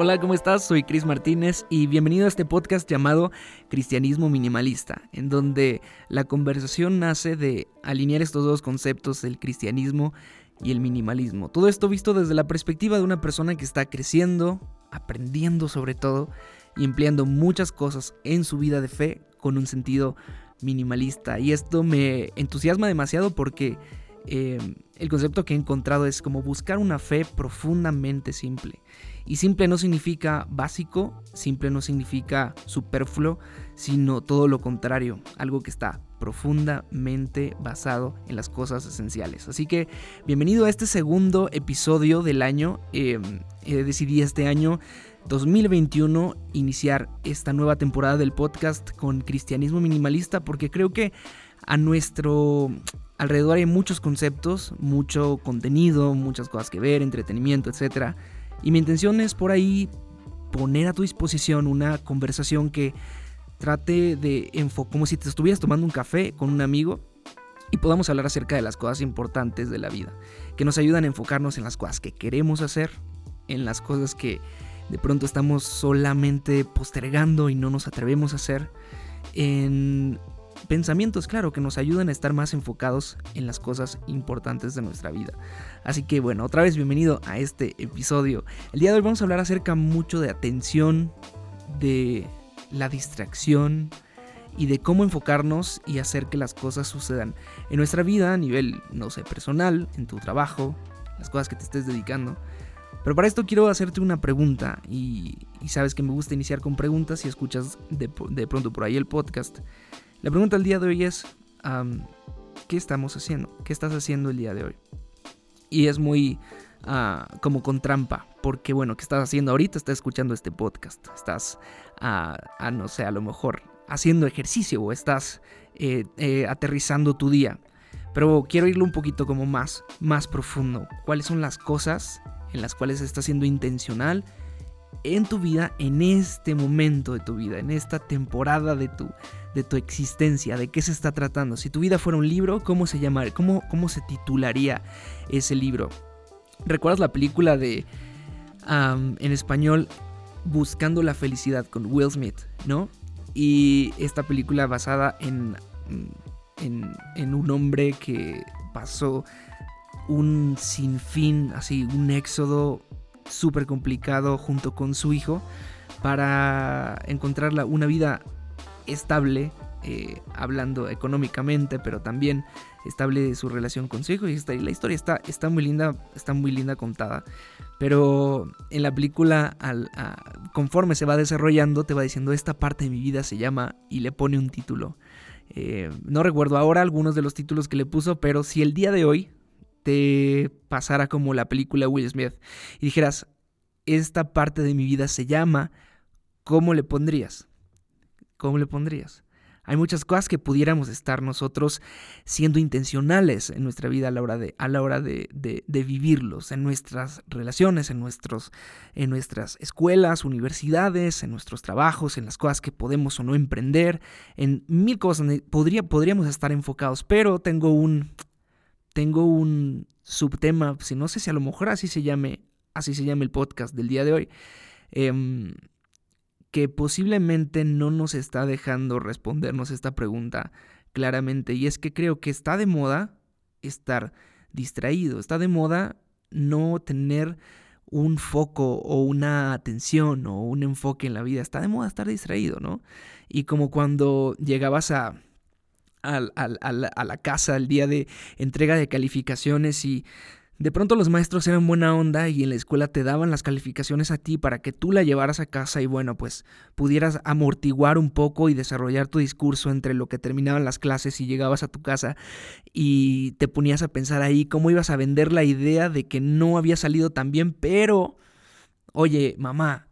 Hola, ¿cómo estás? Soy Cris Martínez y bienvenido a este podcast llamado Cristianismo Minimalista, en donde la conversación nace de alinear estos dos conceptos, el cristianismo y el minimalismo. Todo esto visto desde la perspectiva de una persona que está creciendo, aprendiendo sobre todo y empleando muchas cosas en su vida de fe con un sentido minimalista. Y esto me entusiasma demasiado porque eh, el concepto que he encontrado es como buscar una fe profundamente simple. Y simple no significa básico, simple no significa superfluo, sino todo lo contrario, algo que está profundamente basado en las cosas esenciales. Así que bienvenido a este segundo episodio del año. Eh, decidí este año 2021 iniciar esta nueva temporada del podcast con cristianismo minimalista porque creo que a nuestro alrededor hay muchos conceptos, mucho contenido, muchas cosas que ver, entretenimiento, etc. Y mi intención es por ahí poner a tu disposición una conversación que trate de enfocar, como si te estuvieras tomando un café con un amigo y podamos hablar acerca de las cosas importantes de la vida, que nos ayudan a enfocarnos en las cosas que queremos hacer, en las cosas que de pronto estamos solamente postergando y no nos atrevemos a hacer, en pensamientos, claro, que nos ayudan a estar más enfocados en las cosas importantes de nuestra vida. Así que bueno, otra vez bienvenido a este episodio. El día de hoy vamos a hablar acerca mucho de atención, de la distracción y de cómo enfocarnos y hacer que las cosas sucedan en nuestra vida a nivel, no sé, personal, en tu trabajo, las cosas que te estés dedicando. Pero para esto quiero hacerte una pregunta y, sabes que me gusta iniciar con preguntas si escuchas de, de pronto por ahí el podcast. La pregunta del día de hoy es, ¿qué estamos haciendo? ¿Qué estás haciendo el día de hoy? Y es muy ah, como con trampa, porque bueno, ¿qué estás haciendo ahorita? Estás escuchando este podcast, estás, a ah, ah, no sé, a lo mejor haciendo ejercicio o estás eh, eh, aterrizando tu día. Pero quiero irlo un poquito como más, más profundo. ¿Cuáles son las cosas en las cuales estás siendo intencional en tu vida, en este momento de tu vida, en esta temporada de tu, de tu existencia, de qué se está tratando. Si tu vida fuera un libro, ¿cómo se llamaría? ¿Cómo, cómo se titularía ese libro? ¿Recuerdas la película de, en español, Buscando la felicidad con Will Smith, ¿no? Y esta película basada en, en, un hombre que pasó un sinfín, así, un éxodo súper complicado junto con su hijo para encontrar una vida estable, eh, hablando económicamente, pero también estable su relación con su hijo. Y, la historia está, está, muy linda, está muy linda contada. Pero en la película, conforme se va desarrollando, te va diciendo, esta parte de mi vida se llama y le pone un título. Eh, no recuerdo ahora algunos de los títulos que le puso, pero si el día de hoy te pasara como la película Will Smith y dijeras, esta parte de mi vida se llama, ¿cómo le pondrías? ¿Cómo le pondrías? Hay muchas cosas que pudiéramos estar nosotros siendo intencionales en nuestra vida a la hora de, a la hora de, de, vivirlos, en nuestras relaciones, en, nuestros, en nuestras escuelas, universidades, en nuestros trabajos, en las cosas que podemos o no emprender, en mil cosas podría, podríamos estar enfocados, pero tengo un, tengo un subtema, si no sé si a lo mejor así se llame, así se llame el podcast del día de hoy, em, que posiblemente no nos está dejando respondernos esta pregunta claramente. Y es que creo que está de moda estar distraído, está de moda no tener un foco o una atención o un enfoque en la vida, está de moda estar distraído, ¿no? Y como cuando llegabas a a la casa el día de entrega de calificaciones y de pronto los maestros eran buena onda y en la escuela te daban las calificaciones a ti para que tú la llevaras a casa y bueno, pues pudieras amortiguar un poco y desarrollar tu discurso entre lo que terminaban las clases y llegabas a tu casa y te ponías a pensar ahí cómo ibas a vender la idea de que no había salido tan bien, pero, oye, mamá,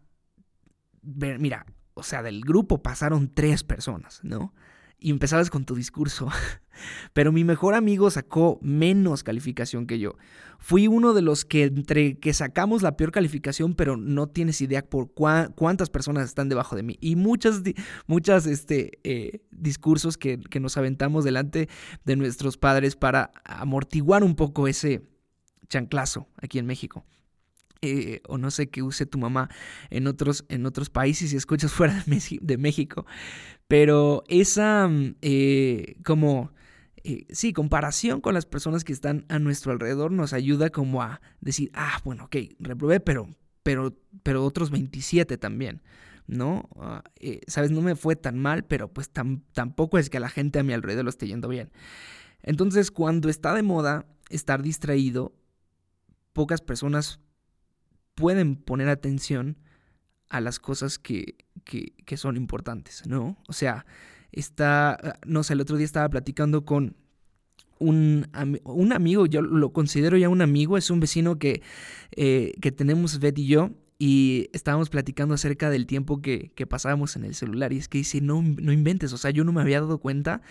mira, o sea, del grupo pasaron tres personas, ¿no? Y empezabas con tu discurso. Pero mi mejor amigo sacó menos calificación que yo. Fui uno de los que entre que sacamos la peor calificación, pero no tienes idea por cuántas personas están debajo de mí. Y muchas, muchas este, eh, discursos que, que nos aventamos delante de nuestros padres para amortiguar un poco ese chanclazo aquí en México. eh, o no sé qué use tu mamá en otros, en otros países y escuchas fuera de, México. Pero esa mm, eh, como... Eh, sí, comparación con las personas que están a nuestro alrededor nos ayuda como a decir, ah, bueno, ok, reprobé, pero, pero, pero otros 27 también, ¿no? Ah, Sabes, no me fue tan mal, pero pues tampoco es que a la gente a mi alrededor lo esté yendo bien. Entonces, cuando está de moda estar distraído, pocas personas pueden poner atención a las cosas que, que, son importantes, ¿no? O sea, está, no sé, el otro día estaba platicando con un, un amigo, yo lo considero ya un amigo, es un vecino que, eh, que tenemos Beth y yo, y estábamos platicando acerca del tiempo que, que, pasábamos en el celular. Y es que dice, no, no inventes, o sea, yo no me había dado cuenta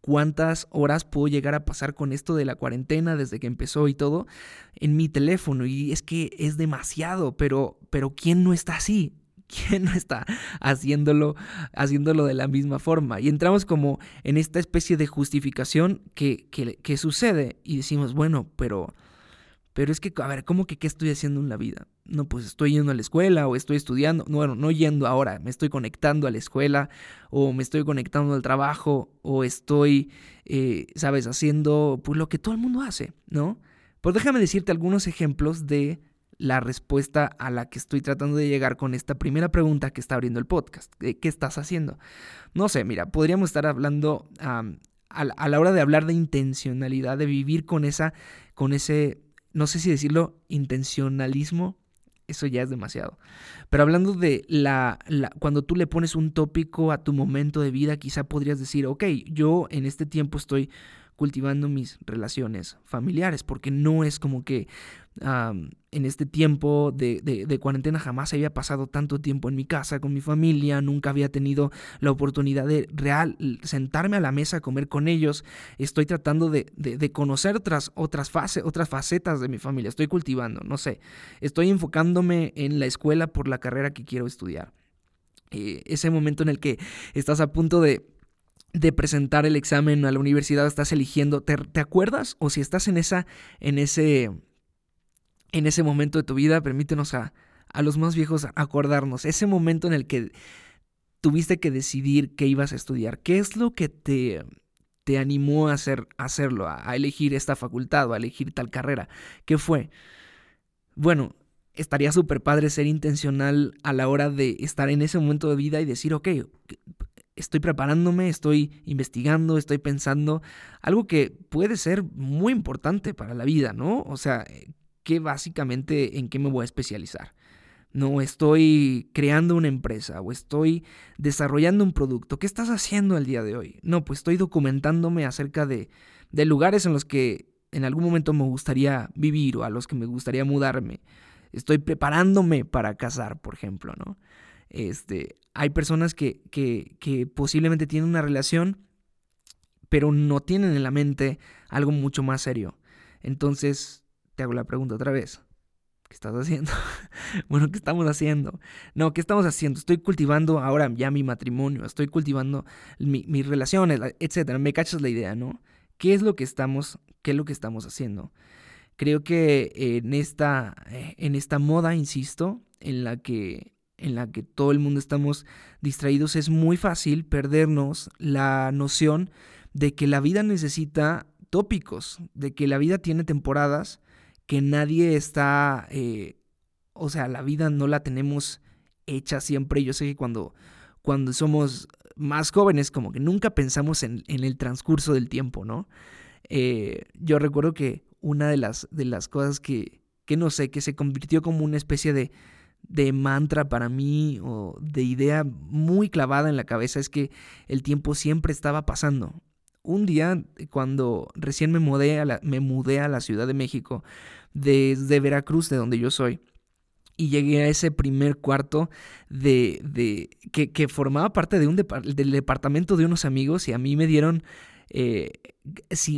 cuántas horas puedo llegar a pasar con esto de la cuarentena desde que empezó y todo en mi teléfono. Y es que es demasiado, pero, pero ¿quién no está así? ¿Quién no está haciéndolo, haciéndolo de la misma forma? Y entramos como en esta especie de justificación que, que, sucede y decimos, bueno, pero pero es que, a ver, ¿cómo que qué estoy haciendo en la vida? No, pues estoy yendo a la escuela o estoy estudiando. No, bueno, no yendo ahora, me estoy conectando a la escuela o me estoy conectando al trabajo o estoy, eh, sabes, haciendo pues lo que todo el mundo hace, ¿no? Pues déjame decirte algunos ejemplos de la respuesta a la que estoy tratando de llegar con esta primera pregunta que está abriendo el podcast. ¿Qué estás haciendo? No sé, mira, podríamos estar hablando a, a la hora de hablar de intencionalidad, de vivir con esa, con ese no sé si decirlo, intencionalismo, eso ya es demasiado. Pero hablando de la, cuando tú le pones un tópico a tu momento de vida, quizá podrías decir, ok, yo en este tiempo estoy cultivando mis relaciones familiares, porque no es como que en este tiempo de, cuarentena jamás había pasado tanto tiempo en mi casa con mi familia, nunca había tenido la oportunidad de real sentarme a la mesa a comer con ellos, estoy tratando de, de conocer otras, otras, fases, otras facetas de mi familia, estoy cultivando, no sé, estoy enfocándome en la escuela por la carrera que quiero estudiar. Eh, ese momento en el que estás a punto de de presentar el examen a la universidad estás eligiendo, ¿te, acuerdas? O si estás en esa, en ese, en ese momento de tu vida, permítenos a, a los más viejos acordarnos, ese momento en el que tuviste que decidir qué ibas a estudiar, qué es lo que te, te animó a, hacer, hacerlo, a, elegir esta facultad o a elegir tal carrera, ¿qué fue? Bueno, estaría súper padre ser intencional a la hora de estar en ese momento de vida y decir, ok, estoy preparándome, estoy investigando, estoy pensando, algo que puede ser muy importante para la vida, ¿no? O sea, ¿qué básicamente en qué me voy a especializar? No estoy creando una empresa o estoy desarrollando un producto. ¿Qué estás haciendo el día de hoy? No, pues estoy documentándome acerca de, de lugares en los que en algún momento me gustaría vivir o a los que me gustaría mudarme. Estoy preparándome para casar, por ejemplo, ¿no? Este, hay personas que, que, posiblemente tienen una relación, pero no tienen en la mente algo mucho más serio. Entonces, te hago la pregunta otra vez. ¿Qué estás haciendo? bueno, ¿qué estamos haciendo? No, ¿qué estamos haciendo? Estoy cultivando ahora ya mi matrimonio, estoy cultivando mis relaciones, etcétera. Me cachas la idea, ¿no? ¿Qué es lo que estamos, qué es lo que estamos haciendo? Creo que en esta, en esta moda, insisto, en la que en la que todo el mundo estamos distraídos, es muy fácil perdernos la noción de que la vida necesita tópicos, de que la vida tiene temporadas, que nadie está, eh, o sea, la vida no la tenemos hecha siempre. Yo sé que cuando, cuando somos más jóvenes, como que nunca pensamos en, el transcurso del tiempo, ¿no? Eh, yo recuerdo que una de las, de las cosas que, que no sé, que se convirtió como una especie de, de mantra para mí o de idea muy clavada en la cabeza es que el tiempo siempre estaba pasando. Un día, cuando recién me mudé a la, me mudé a la Ciudad de México, desde Veracruz, de donde yo soy, y llegué a ese primer cuarto de, de que, que, formaba parte de un del departamento de unos amigos y a mí me dieron eh,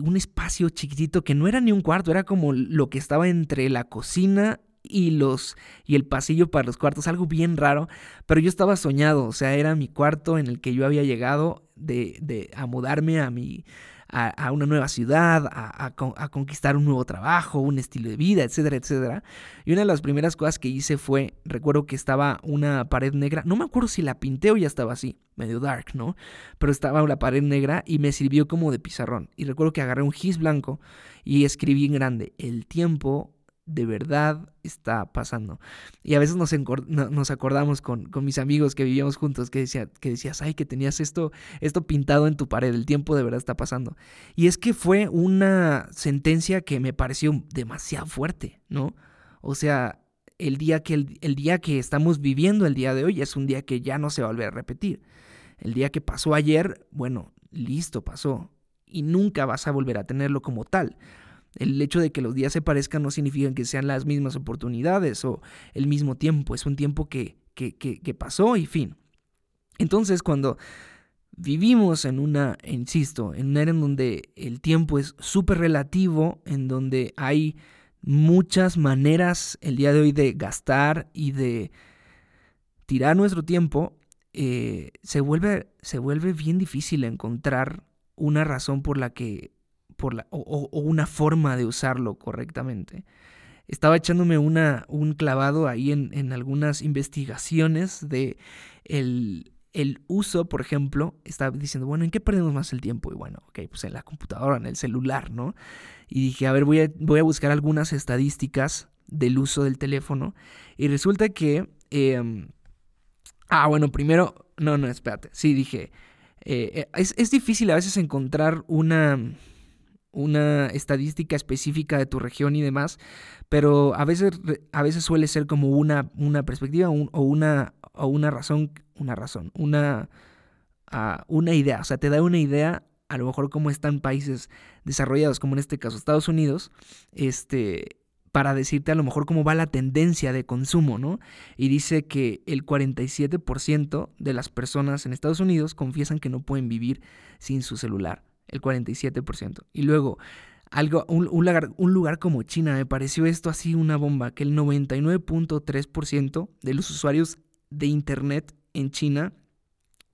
un espacio chiquitito que no era ni un cuarto, era como lo que estaba entre la cocina y los y el pasillo para los cuartos, algo bien raro, pero yo estaba soñado, o sea, era mi cuarto en el que yo había llegado de, de a mudarme a mi a, una nueva ciudad, a, a, conquistar un nuevo trabajo, un estilo de vida, etcétera, etcétera. Y una de las primeras cosas que hice fue, recuerdo que estaba una pared negra, no me acuerdo si la pinté o ya estaba así, medio dark, ¿no? Pero estaba una pared negra y me sirvió como de pizarrón. Y recuerdo que agarré un gis blanco y escribí en grande, el tiempo de verdad está pasando. Y a veces nos, acordamos con, mis amigos que vivíamos juntos que, que decías, ay, que tenías esto, esto pintado en tu pared, el tiempo de verdad está pasando. Y es que fue una sentencia que me pareció demasiado fuerte, ¿no? O sea, el día que, el día que estamos viviendo el día de hoy es un día que ya no se va a volver a repetir. El día que pasó ayer, bueno, listo, pasó. Y nunca vas a volver a tenerlo como tal. El hecho de que los días se parezcan no significa que sean las mismas oportunidades o el mismo tiempo, es un tiempo que, que, pasó y fin. Entonces, cuando vivimos en una, insisto, en una era en donde el tiempo es súper relativo, en donde hay muchas maneras el día de hoy de gastar y de tirar nuestro tiempo, eh, se, vuelve, se vuelve bien difícil encontrar una razón por la que o, una forma de usarlo correctamente. Estaba echándome una, un clavado ahí en, algunas investigaciones de el, uso, por ejemplo, estaba diciendo, bueno, ¿en qué perdemos más el tiempo? Y bueno, ok, pues en la computadora, en el celular, ¿no? Y dije, a ver, voy a, voy a buscar algunas estadísticas del uso del teléfono. Y resulta que... Em, ah, bueno, primero... No, no, espérate. Sí, dije... Eh, es, es difícil a veces encontrar una una estadística específica de tu región y demás, pero a veces, a veces suele ser como una, una perspectiva o, una, o una razón, una razón, una, ah, una idea, o sea, te da una idea a lo mejor cómo están países desarrollados, como en este caso Estados Unidos, este, para decirte a lo mejor cómo va la tendencia de consumo, ¿no? Y dice que el 47% de las personas en Estados Unidos confiesan que no pueden vivir sin su celular el 47%. Y luego, algo, un, lugar, un lugar como China, me pareció esto así una bomba, que el 99.3% de los usuarios de Internet en China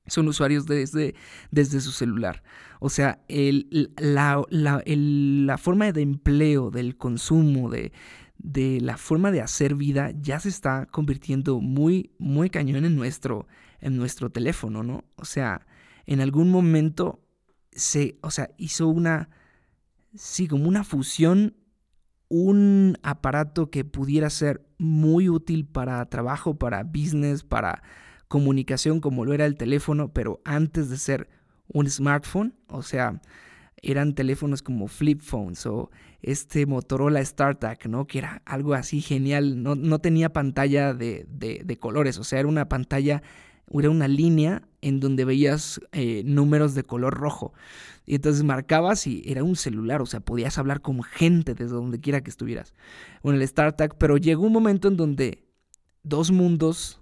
son usuarios desde, desde su celular. O sea, el, la, la, forma de empleo, del consumo, de, de la forma de hacer vida ya se está convirtiendo muy, muy cañón en nuestro, en nuestro teléfono, ¿no? O sea, en algún momento se, o sea, hizo una, sí, como una fusión, un aparato que pudiera ser muy útil para trabajo, para business, para comunicación, como lo era el teléfono, pero antes de ser un smartphone, o sea, eran teléfonos como flip phones o este Motorola StarTAC, ¿no? Que era algo así genial, no, no tenía pantalla de, de, de colores, o sea, era una pantalla era una línea en donde veías eh, números de color rojo. Y entonces marcabas y era un celular, o sea, podías hablar con gente desde donde quiera que estuvieras. Bueno, el StarTAC, pero llegó un momento en donde dos mundos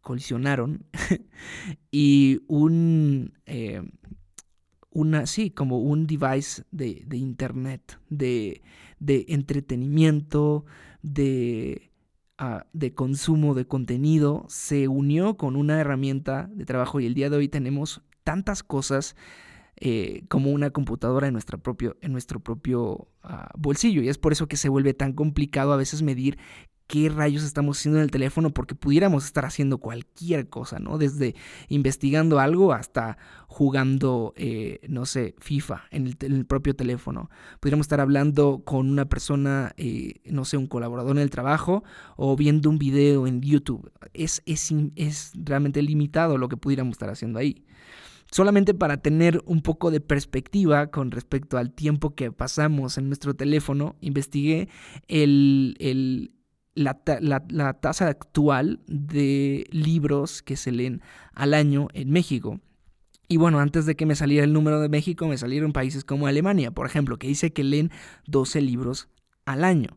colisionaron y un, eh, una, sí, como un device de, de internet, de, de entretenimiento, de Ah, de consumo de contenido se unió con una herramienta de trabajo y el día de hoy tenemos tantas cosas eh, como una computadora en, propio, en nuestro propio ah, bolsillo. Y es por eso que se vuelve tan complicado a veces medir qué rayos estamos haciendo en el teléfono porque pudiéramos estar haciendo cualquier cosa, ¿no? Desde investigando algo hasta jugando, eh, no sé, FIFA en el, propio teléfono. Pudiéramos estar hablando con una persona, eh, no sé, un colaborador en el trabajo o viendo un video en YouTube. Es, es, es realmente limitado lo que pudiéramos estar haciendo ahí. Solamente para tener un poco de perspectiva con respecto al tiempo que pasamos en nuestro teléfono, investigué el, el, la, tasa actual de libros que se leen al año en México. Y bueno, antes de que me saliera el número de México, me salieron países como Alemania, por ejemplo, que dice que leen 12 libros al año.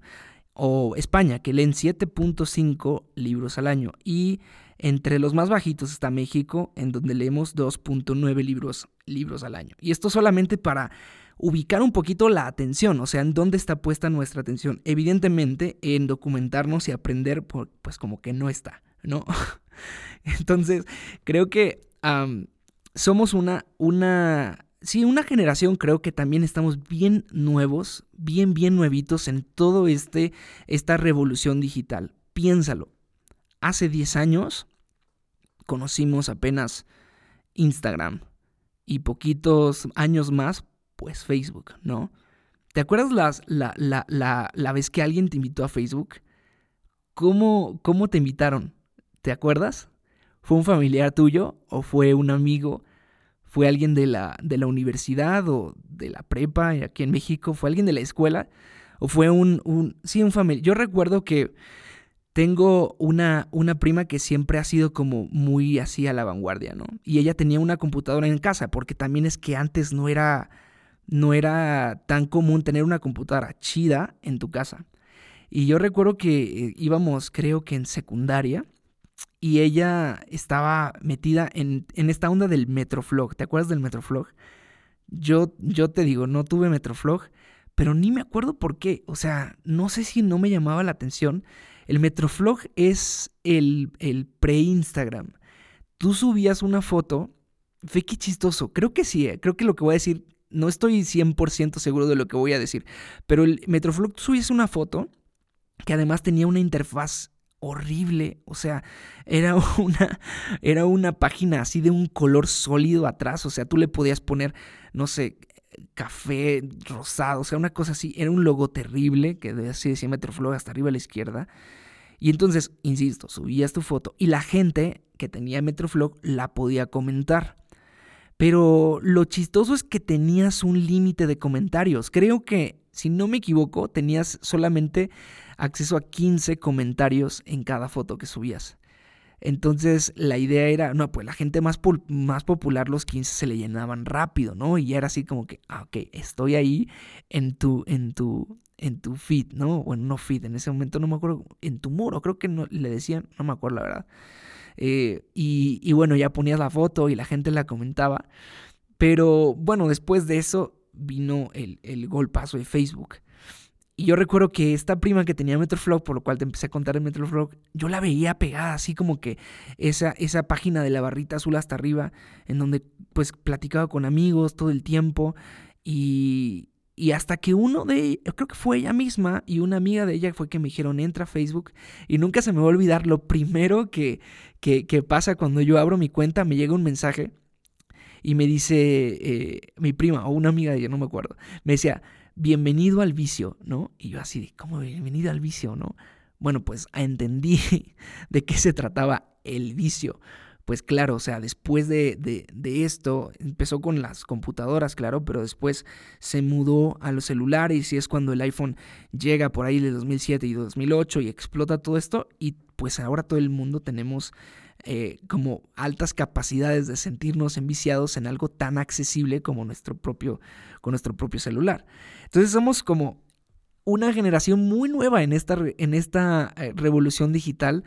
O España, que leen 7.5 libros al año. Y entre los más bajitos está México, en donde leemos 2.9 libros, libros al año. Y esto solamente para ubicar un poquito la atención, o sea, en dónde está puesta nuestra atención. Evidentemente, en documentarnos y aprender, pues como que no está, ¿no? Entonces, creo que somos una, una sí, una generación creo que también estamos bien nuevos, bien, bien nuevitos en todo este, esta revolución digital. Piénsalo. Hace 10 años conocimos apenas Instagram y poquitos años más, pues Facebook, ¿no? ¿Te acuerdas las, la, la, la, la, vez que alguien te invitó a Facebook? ¿Cómo, ¿Cómo te invitaron? ¿Te acuerdas? ¿Fue un familiar tuyo o fue un amigo? ¿Fue alguien de la, de la universidad o de la prepa aquí en México? ¿Fue alguien de la escuela? ¿O fue un, un sí, un familiar? Yo recuerdo que tengo una, una prima que siempre ha sido como muy así a la vanguardia, ¿no? Y ella tenía una computadora en casa, porque también es que antes no era, no era tan común tener una computadora chida en tu casa. Y yo recuerdo que eh, íbamos, creo que en secundaria, y ella estaba metida en, en esta onda del Metroflog. ¿Te acuerdas del Metroflog? Yo, yo te digo, no tuve Metroflog, pero ni me acuerdo por qué. O sea, no sé si no me llamaba la atención el Metroflog es el, el pre-Instagram. Tú subías una foto, fe qué chistoso, creo que sí, eh, creo que lo que voy a decir, no estoy 100% seguro de lo que voy a decir, pero el Metroflog tú subías una foto que además tenía una interfaz horrible, o sea, era una, era una página así de un color sólido atrás, o sea, tú le podías poner, no sé, café rosado, o sea, una cosa así, era un logo terrible que así decía Metroflog hasta arriba a la izquierda. Y entonces, insisto, subías tu foto y la gente que tenía Metroflog la podía comentar. Pero lo chistoso es que tenías un límite de comentarios. Creo que, si no me equivoco, tenías solamente acceso a 15 comentarios en cada foto que subías. Entonces la idea era, no, pues la gente más, más popular, los 15 se le llenaban rápido, ¿no? Y era así como que, ah, ok, estoy ahí en tu, en tu, en tu feed, ¿no? Bueno, no feed, en ese momento no me acuerdo, en tu muro, creo que no, le decían, no me acuerdo la verdad. Eh, y, bueno, ya ponías la foto y la gente la comentaba. Pero bueno, después de eso vino el, el golpazo de Facebook. Y yo recuerdo que esta prima que tenía Metroflog, por lo cual te empecé a contar el Metroflog, yo la veía pegada así como que esa, esa página de la barrita azul hasta arriba, en donde pues platicaba con amigos todo el tiempo. Y, y hasta que uno de ellos, creo que fue ella misma y una amiga de ella fue que me dijeron, entra a Facebook. Y nunca se me va a olvidar, lo primero que, que, pasa cuando yo abro mi cuenta, me llega un mensaje y me dice eh, mi prima o una amiga de ella, no me acuerdo, me decía, bienvenido al vicio, ¿no? Y yo así ¿cómo bienvenido al vicio, no? Bueno, pues entendí de qué se trataba el vicio. Pues claro, o sea, después de, de, esto, empezó con las computadoras, claro, pero después se mudó a los celulares y es cuando el iPhone llega por ahí de 2007 y 2008 y explota todo esto y pues ahora todo el mundo tenemos eh, como altas capacidades de sentirnos enviciados en algo tan accesible como nuestro propio, con nuestro propio celular. Entonces somos como una generación muy nueva en esta, en esta eh, revolución digital.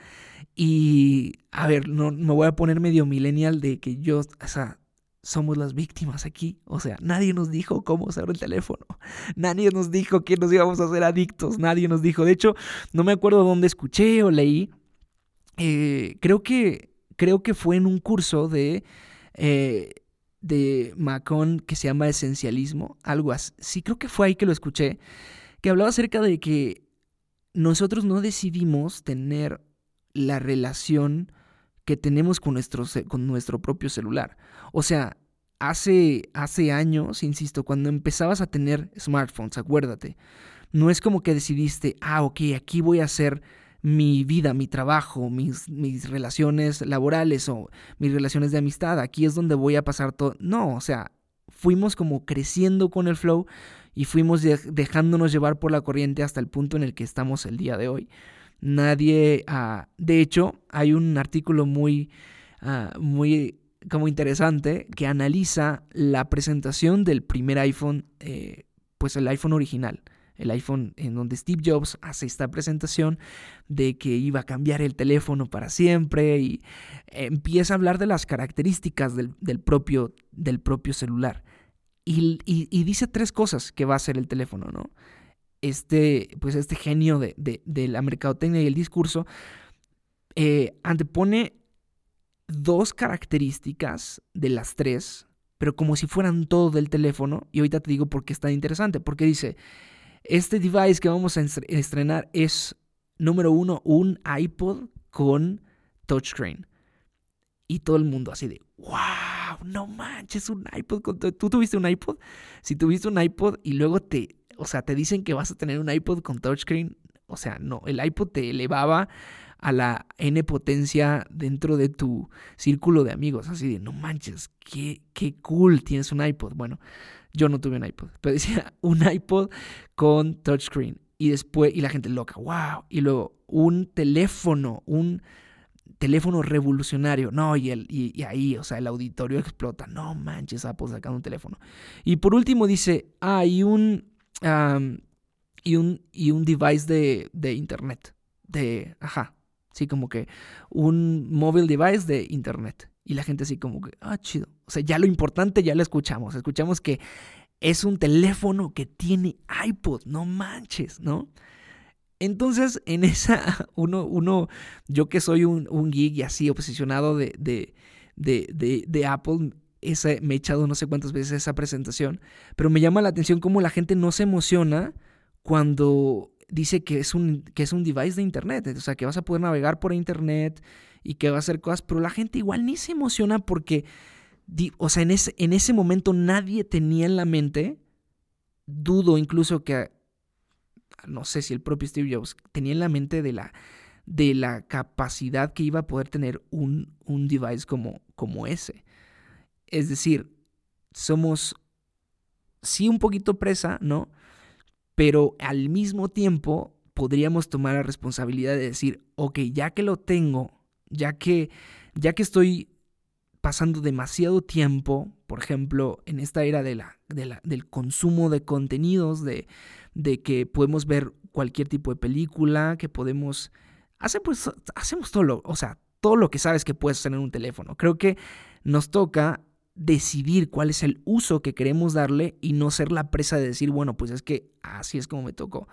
Y, a ver, no me voy a poner medio millennial de que yo, o sea, somos las víctimas aquí. O sea, nadie nos dijo cómo usar el teléfono. Nadie nos dijo que nos íbamos a hacer adictos. Nadie nos dijo. De hecho, no me acuerdo dónde escuché o leí eh, creo, que, creo que fue en un curso de, eh, de Macron que se llama Esencialismo, algo así. Sí, creo que fue ahí que lo escuché, que hablaba acerca de que nosotros no decidimos tener la relación que tenemos con nuestro, con nuestro propio celular. O sea, hace, hace años, insisto, cuando empezabas a tener smartphones, acuérdate, no es como que decidiste, ah, ok, aquí voy a hacer mi vida, mi trabajo, mis, mis relaciones laborales o mis relaciones de amistad. Aquí es donde voy a pasar todo. No, o sea, fuimos como creciendo con el flow y fuimos dejándonos llevar por la corriente hasta el punto en el que estamos el día de hoy. Nadie, uh, de hecho, hay un artículo muy, uh, muy como interesante que analiza la presentación del primer iPhone, eh, pues el iPhone original el iPhone en donde Steve Jobs hace esta presentación de que iba a cambiar el teléfono para siempre y empieza a hablar de las características del, propio, del propio, celular. Y, dice tres cosas que va a hacer el teléfono, ¿no? Este, pues este genio de, la mercadotecnia y el discurso eh, antepone dos características de las tres pero como si fueran todo del teléfono. Y ahorita te digo por qué está interesante, porque dice, este device que vamos a estrenar es, número uno, un iPod con touchscreen. Y todo el mundo así de, wow, no manches, un iPod con... ¿Tú tuviste un iPod? Si tuviste un iPod y luego te, o sea, te dicen que vas a tener un iPod con touchscreen, o sea, no, el iPod te elevaba a la N potencia dentro de tu círculo de amigos. Así de, no manches, qué, qué cool tienes un iPod. Bueno, yo no tuve un iPod, pero decía un iPod con touchscreen. Y después, y la gente loca, wow. Y luego un teléfono, un teléfono revolucionario. No, y, el, y, ahí, o sea, el auditorio explota. No manches, Apple sacando un teléfono. Y por último dice, ah, y un, y un, y un device de, de internet. De, ajá, sí, como que un mobile device de internet. Y la gente así como que, ah, chido. O sea, ya lo importante ya lo escuchamos. Escuchamos que es un teléfono que tiene iPod, no manches, ¿no? Entonces, en esa, uno, uno, yo que soy un, un geek y así obsesionado de, de, de, de, Apple, ese, me he echado no sé cuántas veces esa presentación, pero me llama la atención cómo la gente no se emociona cuando dice que es un, que es un device de Internet, o sea, que vas a poder navegar por Internet y que va a hacer cosas, pero la gente igual ni se emociona porque, o sea, en ese, en ese momento nadie tenía en la mente, dudo incluso que no sé si el propio Steve Jobs tenía en la mente de la, de la capacidad que iba a poder tener un, un device como, como ese. Es decir, somos sí un poquito presa, ¿no? Pero al mismo tiempo podríamos tomar la responsabilidad de decir, ok, ya que lo tengo, ya que, ya que estoy pasando demasiado tiempo, por ejemplo, en esta era de la, del consumo de contenidos, de, de que podemos ver cualquier tipo de película, que podemos hacemos todo lo, o sea, todo lo que sabes que puedes hacer en un teléfono. Creo que nos toca decidir cuál es el uso que queremos darle y no ser la presa de decir, bueno, pues es que así es como me tocó.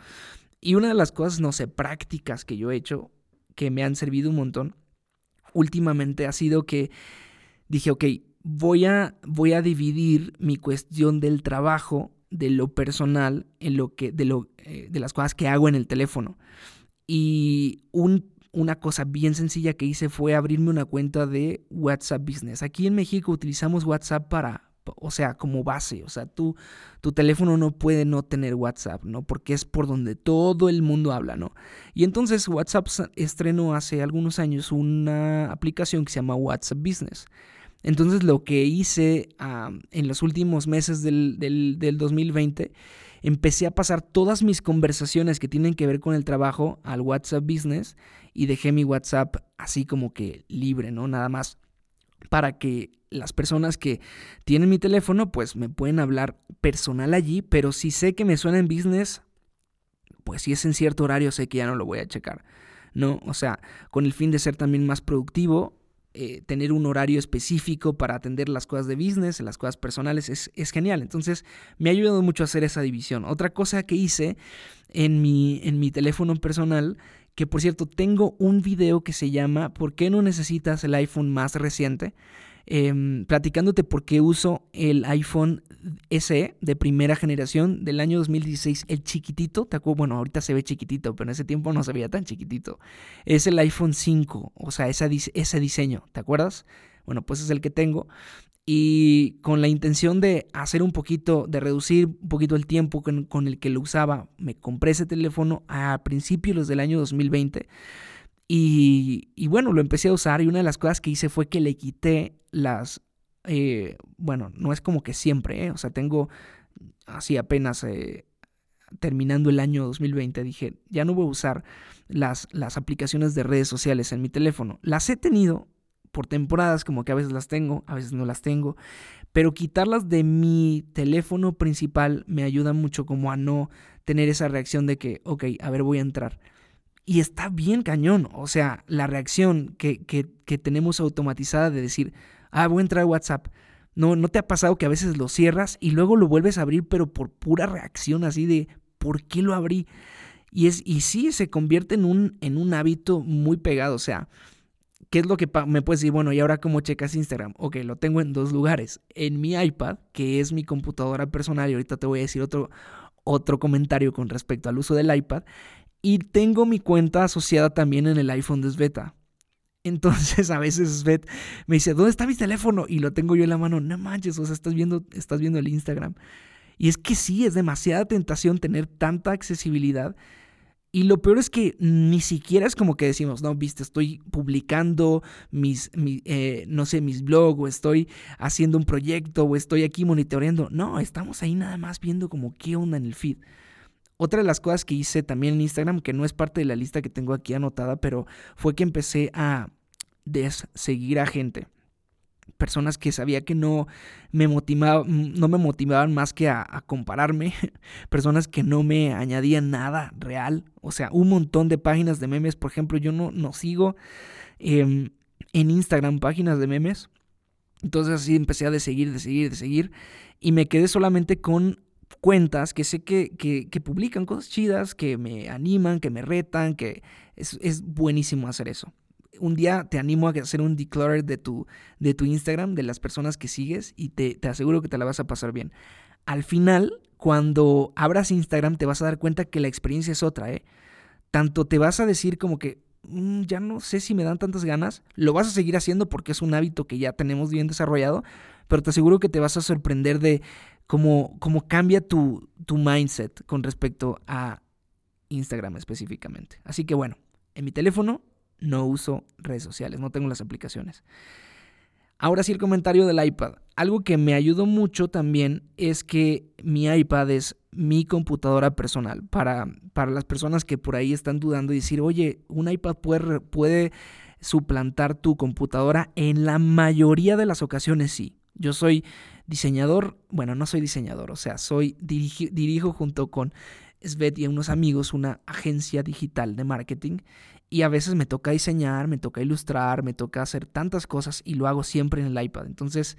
Y una de las cosas, no sé, prácticas que yo he hecho, que me han servido un montón, últimamente ha sido que dije, ok, voy a, voy a dividir mi cuestión del trabajo de lo personal en lo que, de, lo, eh, de las cosas que hago en el teléfono. Y una cosa bien sencilla que hice fue abrirme una cuenta de WhatsApp Business. Aquí en México utilizamos WhatsApp para, o sea, como base. O sea, tú, tu teléfono no puede no tener WhatsApp, ¿no? Porque es por donde todo el mundo habla, ¿no? Y entonces WhatsApp estrenó hace algunos años una aplicación que se llama WhatsApp Business. Entonces lo que hice en los últimos meses del, del, 2020, empecé a pasar todas mis conversaciones que tienen que ver con el trabajo al WhatsApp Business y dejé mi WhatsApp así como que libre, ¿no? Nada más para que las personas que tienen mi teléfono pues me pueden hablar personal allí, pero si sé que me suena en business, pues si es en cierto horario sé que ya no lo voy a checar, ¿no? O sea, con el fin de ser también más productivo, eh, tener un horario específico para atender las cosas de business, las cosas personales, es, genial. Entonces me ha ayudado mucho a hacer esa división. Otra cosa que hice en mi, en mi teléfono personal, que por cierto tengo un video que se llama ¿Por qué no necesitas el iPhone más reciente? Em, platicándote por qué uso el iPhone SE de primera generación del año 2016, el chiquitito, ¿te? Bueno, ahorita se ve chiquitito, pero en ese tiempo no se veía tan chiquitito. Es el iPhone 5, o sea, ese, diseño, ¿te acuerdas? Bueno, pues es el que tengo. Y con la intención de hacer un poquito, de reducir un poquito el tiempo con el que lo usaba, me compré ese teléfono a principios del año 2020. Y, bueno, lo empecé a usar y una de las cosas que hice fue que le quité las... Eh, bueno, no es como que siempre, ¿eh? o sea, tengo así apenas eh, terminando el año 2020, dije, ya no voy a usar las, las aplicaciones de redes sociales en mi teléfono. Las he tenido por temporadas, como que a veces las tengo, a veces no las tengo, pero quitarlas de mi teléfono principal me ayuda mucho como a no tener esa reacción de que, ok, a ver, voy a entrar. Y está bien cañón. O sea, la reacción que, tenemos automatizada de decir, ah, voy a entrar a WhatsApp. No, ¿no te ha pasado que a veces lo cierras y luego lo vuelves a abrir, pero por pura reacción así de, ¿por qué lo abrí? Y, es, y sí, se convierte en un, en un hábito muy pegado. O sea, ¿Qué es lo que me puedes decir? Bueno, ¿y ahora cómo checas Instagram? Ok, lo tengo en dos lugares. En mi iPad, que es mi computadora personal, y ahorita te voy a decir otro, otro comentario con respecto al uso del iPad. Y tengo mi cuenta asociada también en el iPhone de Sveta. Entonces a veces Svet me dice, ¿dónde está mi teléfono? Y lo tengo yo en la mano. No manches, o sea, estás viendo, estás viendo el Instagram. Y es que sí, es demasiada tentación tener tanta accesibilidad y lo peor es que ni siquiera es como que decimos, no, viste, estoy publicando mis, eh, no sé, mis blogs o estoy haciendo un proyecto o estoy aquí monitoreando. No, estamos ahí nada más viendo como qué onda en el feed. Otra de las cosas que hice también en Instagram, que no es parte de la lista que tengo aquí anotada, pero fue que empecé a desseguir a gente. Personas que sabía que no me, motivaba, no me motivaban más que a, compararme, personas que no me añadían nada real, o sea, un montón de páginas de memes, por ejemplo, yo no, no sigo em, en Instagram páginas de memes, entonces así empecé a de seguir, de seguir, de seguir, y me quedé solamente con cuentas que sé que, que, publican cosas chidas, que me animan, que me retan, que es, es buenísimo hacer eso un día te animo a hacer un declare de tu, de tu Instagram, de las personas que sigues, y te, aseguro que te la vas a pasar bien. Al final, cuando abras Instagram, te vas a dar cuenta que la experiencia es otra, ¿eh? Tanto te vas a decir como que mm, ya no sé si me dan tantas ganas, lo vas a seguir haciendo porque es un hábito que ya tenemos bien desarrollado, pero te aseguro que te vas a sorprender de cómo, cómo cambia tu, tu mindset con respecto a Instagram específicamente. Así que bueno, en mi teléfono no uso redes sociales, no tengo las aplicaciones. Ahora sí el comentario del iPad. Algo que me ayudó mucho también es que mi iPad es mi computadora personal. Para, para las personas que por ahí están dudando y decir, oye, un iPad puede, puede suplantar tu computadora. En la mayoría de las ocasiones sí. Yo soy diseñador, bueno, no soy diseñador, o sea, soy dirijo junto con Svet y unos amigos una agencia digital de marketing y a veces me toca diseñar, me toca ilustrar, me toca hacer tantas cosas y lo hago siempre en el iPad. Entonces,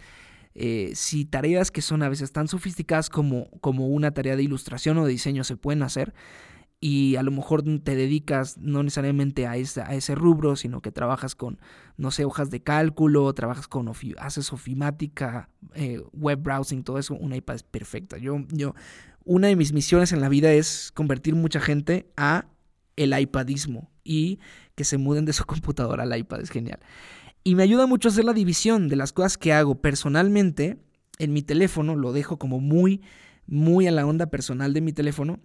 eh, si tareas que son a veces tan sofisticadas como, como una tarea de ilustración o de diseño se pueden hacer, y a lo mejor te dedicas no necesariamente a, ese, a ese rubro, sino que trabajas con, no sé, hojas de cálculo, trabajas con, haces ofimática, eh, web browsing, todo eso, una iPad es perfecta. Yo, yo, una de mis misiones en la vida es convertir mucha gente a el iPadismo y que se muden de su computadora al iPad, es genial. Y me ayuda mucho hacer la división de las cosas que hago personalmente en mi teléfono, lo dejo como muy, muy a la onda personal de mi teléfono.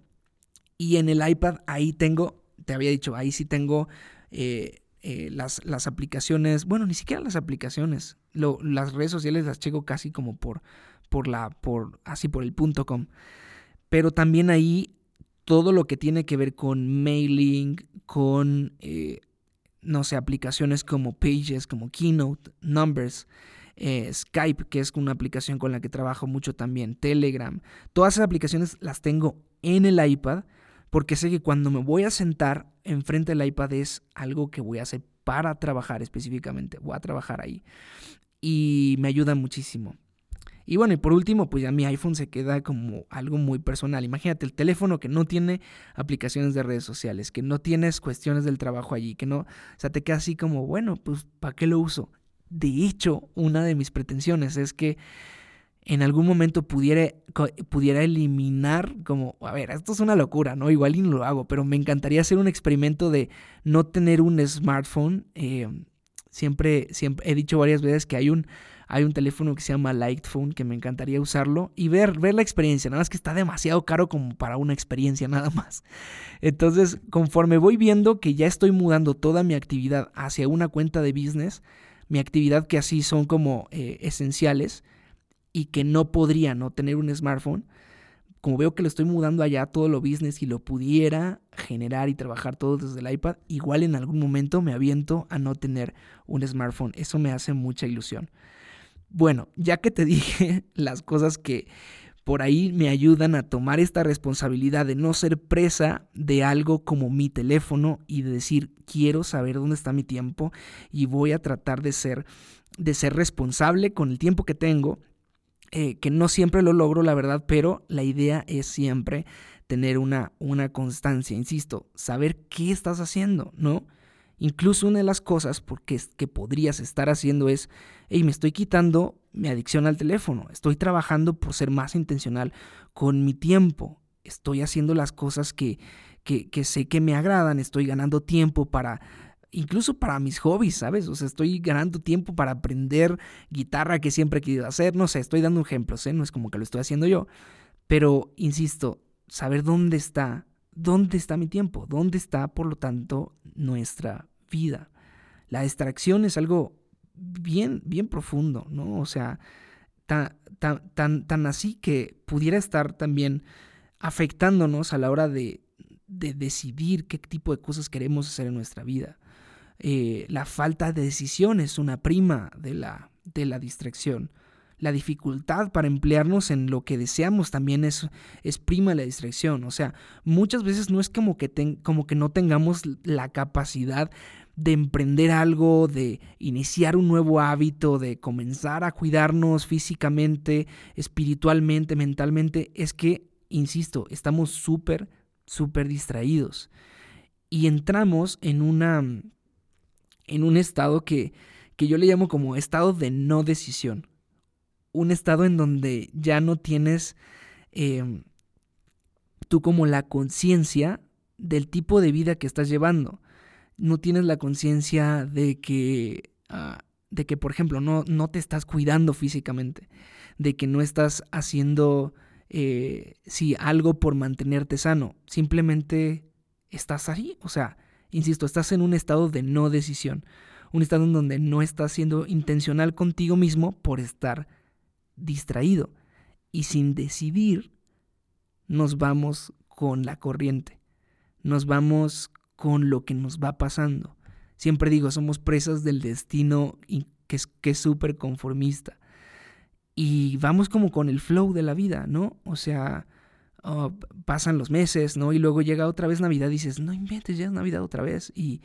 Y en el iPad ahí tengo, te había dicho, ahí sí tengo eh, eh, las, las, aplicaciones, bueno, ni siquiera las aplicaciones, las redes sociales las checo casi como por, por la, por, así por el punto com. Pero también ahí todo lo que tiene que ver con mailing, con, eh, no sé, aplicaciones como Pages, como Keynote, Numbers, Skype, que es una aplicación con la que trabajo mucho también, Telegram. Todas esas aplicaciones las tengo en el iPad porque sé que cuando me voy a sentar enfrente del iPad es algo que voy a hacer para trabajar específicamente. Voy a trabajar ahí. Y me ayuda muchísimo. Y bueno, y por último, pues ya mi iPhone se queda como algo muy personal. Imagínate el teléfono que no tiene aplicaciones de redes sociales, que no tienes cuestiones del trabajo allí, que no, o sea, te queda así como, bueno, pues ¿para qué lo uso? De hecho, una de mis pretensiones es que en algún momento pudiera, pudiera eliminar como, a ver, esto es una locura, ¿no? Igual y no lo hago, pero me encantaría hacer un experimento de no tener un smartphone. Eh, siempre, siempre he dicho varias veces que hay un hay un teléfono que se llama Lightphone que me encantaría usarlo y ver, ver la experiencia. Nada más que está demasiado caro como para una experiencia nada más. Entonces, conforme voy viendo que ya estoy mudando toda mi actividad hacia una cuenta de business, mi actividad que así son como eh, esenciales y que no podría no tener un smartphone, como veo que lo estoy mudando allá todo lo business y lo pudiera generar y trabajar todo desde el iPad, igual en algún momento me aviento a no tener un smartphone. Eso me hace mucha ilusión. Bueno, ya que te dije las cosas que por ahí me ayudan a tomar esta responsabilidad de no ser presa de algo como mi teléfono y de decir, quiero saber dónde está mi tiempo y voy a tratar de ser, de ser responsable con el tiempo que tengo, eh, que no siempre lo logro, la verdad, pero la idea es siempre tener una, una constancia, insisto, saber qué estás haciendo, ¿no? Incluso una de las cosas porque, que podrías estar haciendo es, hey, me estoy quitando mi adicción al teléfono, estoy trabajando por ser más intencional con mi tiempo, estoy haciendo las cosas que, que, que sé que me agradan, estoy ganando tiempo para incluso para mis hobbies, ¿sabes? O sea, estoy ganando tiempo para aprender guitarra que siempre he querido hacer, no sé, estoy dando ejemplos, ¿eh? No es como que lo estoy haciendo yo, pero insisto, saber dónde está, dónde está mi tiempo, dónde está, por lo tanto, nuestra vida. La distracción es algo bien, bien profundo, ¿no? O sea, tan, tan, tan, tan así que pudiera estar también afectándonos a la hora de, de decidir qué tipo de cosas queremos hacer en nuestra vida. Eh, la falta de decisión es una prima de la, de la distracción. La dificultad para emplearnos en lo que deseamos también es, es prima de la distracción. O sea, muchas veces no es como que, como que no tengamos la capacidad de emprender algo, de iniciar un nuevo hábito, de comenzar a cuidarnos físicamente, espiritualmente, mentalmente. Es que, insisto, estamos súper, súper distraídos. Y entramos en una en un estado que, que yo le llamo como estado de no decisión. Un estado en donde ya no tienes em, tú como la conciencia del tipo de vida que estás llevando. No tienes la conciencia de que, ah, de que, por ejemplo, no, no, te estás cuidando físicamente, de que no estás haciendo, eh, algo por mantenerte sano. Simplemente estás ahí, o sea, Insisto, estás en un estado de no decisión, un estado en donde no estás siendo intencional contigo mismo por estar distraído. Y sin decidir, nos vamos con la corriente, nos vamos con lo que nos va pasando. Siempre digo, somos presas del destino que es que súper conformista. Y vamos como con el flow de la vida, ¿no? O sea, Oh, pasan los meses, ¿no? Y luego llega otra vez Navidad y dices, no inventes, ya es Navidad otra vez. Y,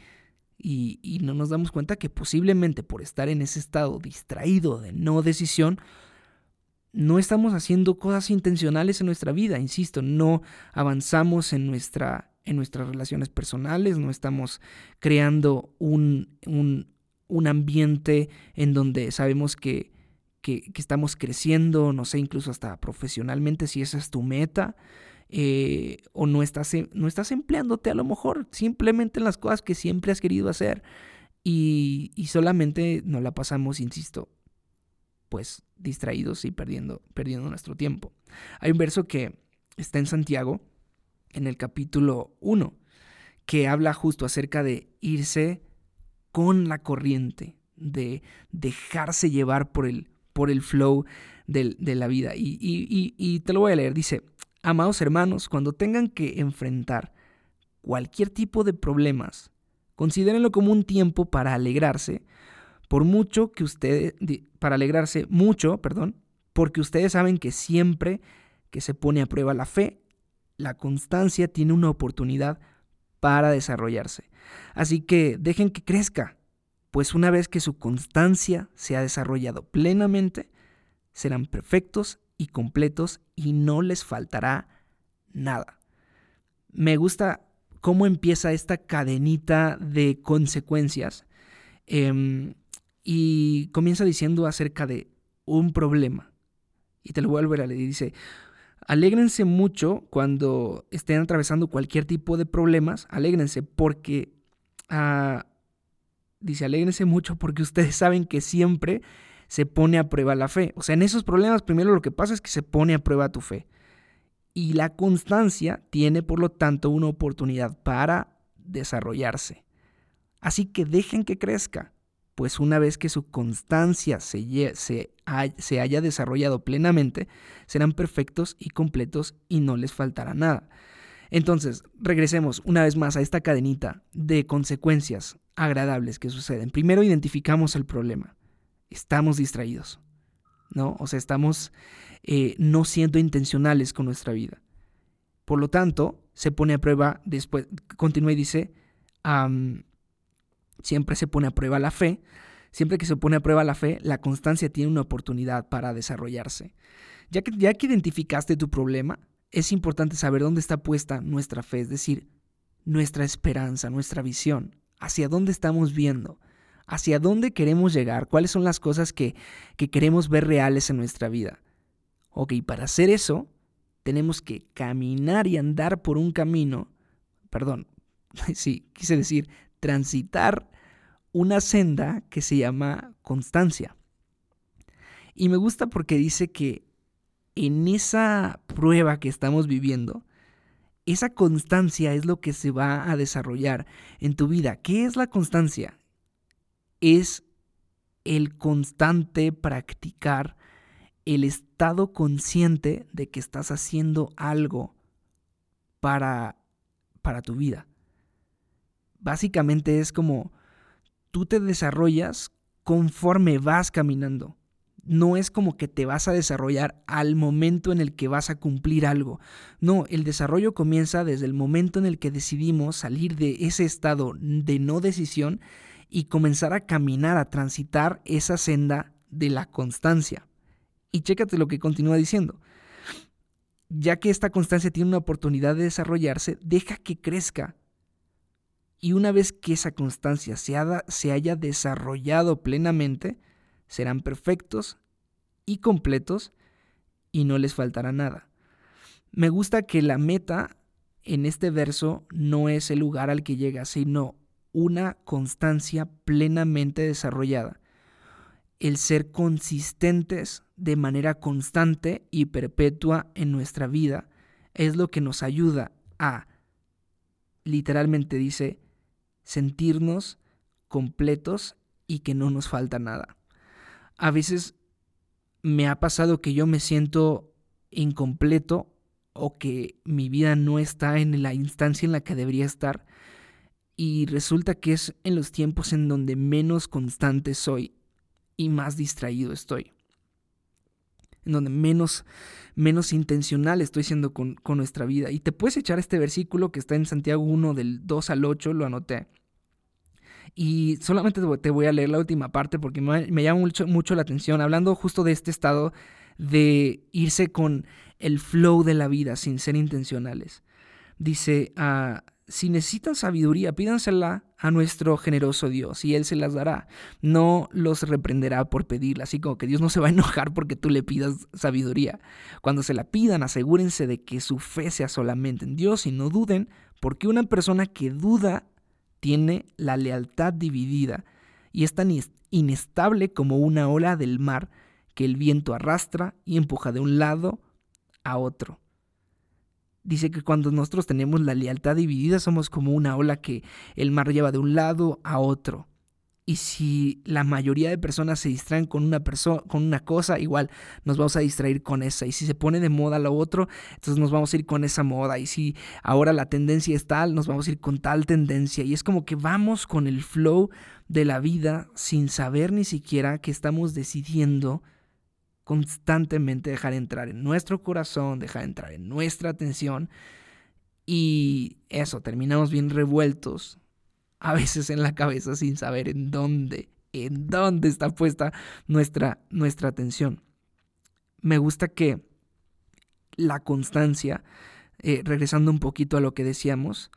y, no nos damos cuenta que posiblemente por estar en ese estado distraído de no decisión, no estamos haciendo cosas intencionales en nuestra vida, insisto, no avanzamos en, nuestra, en nuestras relaciones personales, no estamos creando un, un, un ambiente en donde sabemos que que, estamos creciendo, no sé, incluso hasta profesionalmente, si esa es tu meta, eh, o no estás, no estás empleándote a lo mejor simplemente en las cosas que siempre has querido hacer y, y solamente nos la pasamos, insisto, pues distraídos y perdiendo, perdiendo nuestro tiempo. Hay un verso que está en Santiago, en el capítulo 1, que habla justo acerca de irse con la corriente, de dejarse llevar por el, por el flow de, la vida. Y, y te lo voy a leer. Dice, amados hermanos, cuando tengan que enfrentar cualquier tipo de problemas, considérenlo como un tiempo para alegrarse, por mucho que ustedes, para alegrarse mucho, perdón, porque ustedes saben que siempre que se pone a prueba la fe, la constancia tiene una oportunidad para desarrollarse. Así que dejen que crezca, pues una vez que su constancia se ha desarrollado plenamente, serán perfectos y completos y no les faltará nada. Me gusta cómo empieza esta cadenita de consecuencias em, y comienza diciendo acerca de un problema. Y te lo vuelvo a leer. Dice, alégrense mucho cuando estén atravesando cualquier tipo de problemas, alégrense porque ah, dice, alégrense mucho porque ustedes saben que siempre se pone a prueba la fe. O sea, en esos problemas primero lo que pasa es que se pone a prueba tu fe. Y la constancia tiene, por lo tanto, una oportunidad para desarrollarse. Así que dejen que crezca, pues una vez que su constancia se, se, se haya desarrollado plenamente, serán perfectos y completos y no les faltará nada. Entonces, regresemos una vez más a esta cadenita de consecuencias agradables que suceden. Primero identificamos el problema. Estamos distraídos, ¿no? O sea, estamos eh, no siendo intencionales con nuestra vida. Por lo tanto, se pone a prueba, después, continúa y dice, siempre se pone a prueba la fe. Siempre que se pone a prueba la fe, la constancia tiene una oportunidad para desarrollarse. Ya que, ya que identificaste tu problema, es importante saber dónde está puesta nuestra fe, es decir, nuestra esperanza, nuestra visión hacia dónde estamos viendo, hacia dónde queremos llegar, cuáles son las cosas que, que queremos ver reales en nuestra vida. Ok, para hacer eso, tenemos que caminar y andar por un camino, perdón, sí, quise decir, transitar una senda que se llama constancia. Y me gusta porque dice que en esa prueba que estamos viviendo, esa constancia es lo que se va a desarrollar en tu vida. ¿Qué es la constancia? Es el constante practicar el estado consciente de que estás haciendo algo para, para tu vida. Básicamente es como tú te desarrollas conforme vas caminando no es como que te vas a desarrollar al momento en el que vas a cumplir algo. No, el desarrollo comienza desde el momento en el que decidimos salir de ese estado de no decisión y comenzar a caminar, a transitar esa senda de la constancia. Y chécate lo que continúa diciendo. Ya que esta constancia tiene una oportunidad de desarrollarse, deja que crezca. Y una vez que esa constancia se, se haya desarrollado plenamente, serán perfectos y completos y no les faltará nada. Me gusta que la meta en este verso no es el lugar al que llega, sino una constancia plenamente desarrollada. El ser consistentes de manera constante y perpetua en nuestra vida es lo que nos ayuda a, literalmente dice, sentirnos completos y que no nos falta nada a veces me ha pasado que yo me siento incompleto o que mi vida no está en la instancia en la que debería estar y resulta que es en los tiempos en donde menos constante soy y más distraído estoy. En donde menos, menos intencional estoy siendo con, con nuestra vida. Y te puedes echar este versículo que está en Santiago 1 del 2 al 8, lo anoté. Y solamente te voy a leer la última parte porque me, llama mucho, la atención, hablando justo de este estado de irse con el flow de la vida sin ser intencionales. Dice, ah, si necesitan sabiduría, pídansela a nuestro generoso Dios y Él se las dará. No los reprenderá por pedirla, así como que Dios no se va a enojar porque tú le pidas sabiduría. Cuando se la pidan, asegúrense de que su fe sea solamente en Dios y no duden, porque una persona que duda tiene la lealtad dividida y es tan inestable como una ola del mar que el viento arrastra y empuja de un lado a otro. Dice que cuando nosotros tenemos la lealtad dividida somos como una ola que el mar lleva de un lado a otro. Y si la mayoría de personas se distraen con una, con una cosa, igual nos vamos a distraer con esa. Y si se pone de moda lo otro, entonces nos vamos a ir con esa moda. Y si ahora la tendencia es tal, nos vamos a ir con tal tendencia. Y es como que vamos con el flow de la vida sin saber ni siquiera que estamos decidiendo constantemente dejar entrar en nuestro corazón, dejar entrar en nuestra atención. Y eso, terminamos bien revueltos a veces en la cabeza sin saber en dónde, en dónde está puesta nuestra, nuestra atención. Me gusta que la constancia, eh, regresando un poquito a lo que decíamos,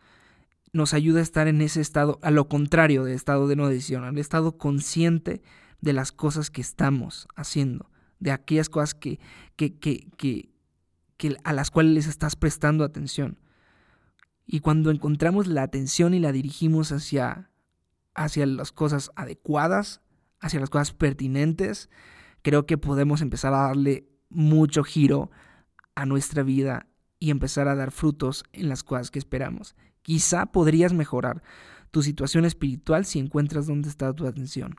nos ayuda a estar en ese estado, a lo contrario del estado de no decisión, al estado consciente de las cosas que estamos haciendo, de aquellas cosas que, que, que, que, a las cuales les estás prestando atención. Y cuando encontramos la atención y la dirigimos hacia, hacia las cosas adecuadas, hacia las cosas pertinentes, creo que podemos empezar a darle mucho giro a nuestra vida y empezar a dar frutos en las cosas que esperamos. Quizá podrías mejorar tu situación espiritual si encuentras dónde está tu atención.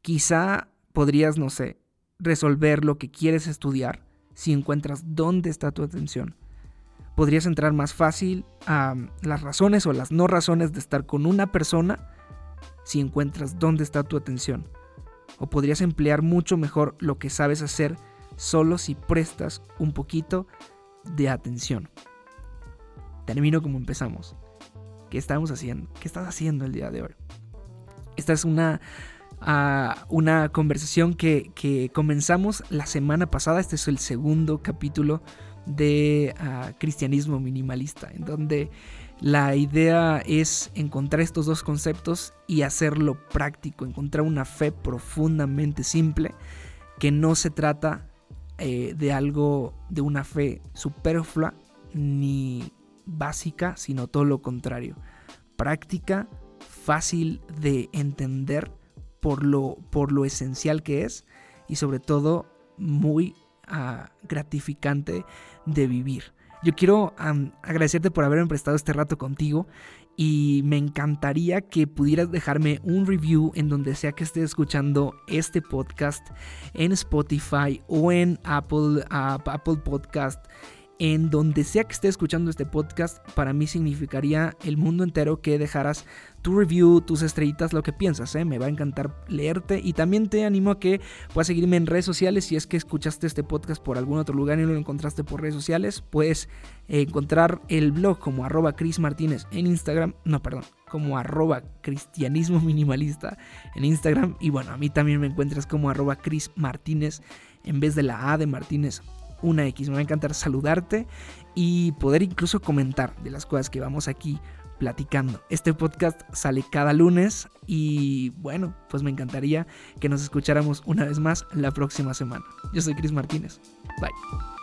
Quizá podrías, no sé, resolver lo que quieres estudiar si encuentras dónde está tu atención podrías entrar más fácil a las razones o las no razones de estar con una persona si encuentras dónde está tu atención. O podrías emplear mucho mejor lo que sabes hacer solo si prestas un poquito de atención. Termino como empezamos. ¿Qué estamos haciendo? ¿Qué estás haciendo el día de hoy? Esta es una, ah, una conversación que, que comenzamos la semana pasada. Este es el segundo capítulo de ah, cristianismo minimalista, en donde La idea es encontrar estos dos conceptos y hacerlo práctico, encontrar una fe profundamente simple, que no se trata eh, de algo, de una fe superflua ni básica, sino todo lo contrario. Práctica, fácil de entender por lo, por lo esencial que es y sobre todo muy ah, gratificante de vivir. Yo quiero agradecerte por haberme prestado este rato contigo y me encantaría que pudieras dejarme un review en donde sea que estés escuchando este podcast en Spotify o en Apple, Apple Podcast en donde sea que esté escuchando este podcast, para mí significaría el mundo entero que dejaras tu review, tus estrellitas, lo que piensas. ¿eh? Me va a encantar leerte y también te animo a que puedas seguirme en redes sociales. Si es que escuchaste este podcast por algún otro lugar y lo encontraste por redes sociales, puedes encontrar el blog como arroba Chris Martínez en Instagram. No, perdón, como arroba cristianismo minimalista en Instagram. Y bueno, a mí también me encuentras como arroba Chris Martínez en vez de la A de Martínez una X. Me va a encantar saludarte y poder incluso comentar de las cosas que vamos aquí platicando. Este podcast sale cada lunes y bueno, pues me encantaría que nos escucháramos una vez más la próxima semana. Yo soy Cris Martínez. Bye.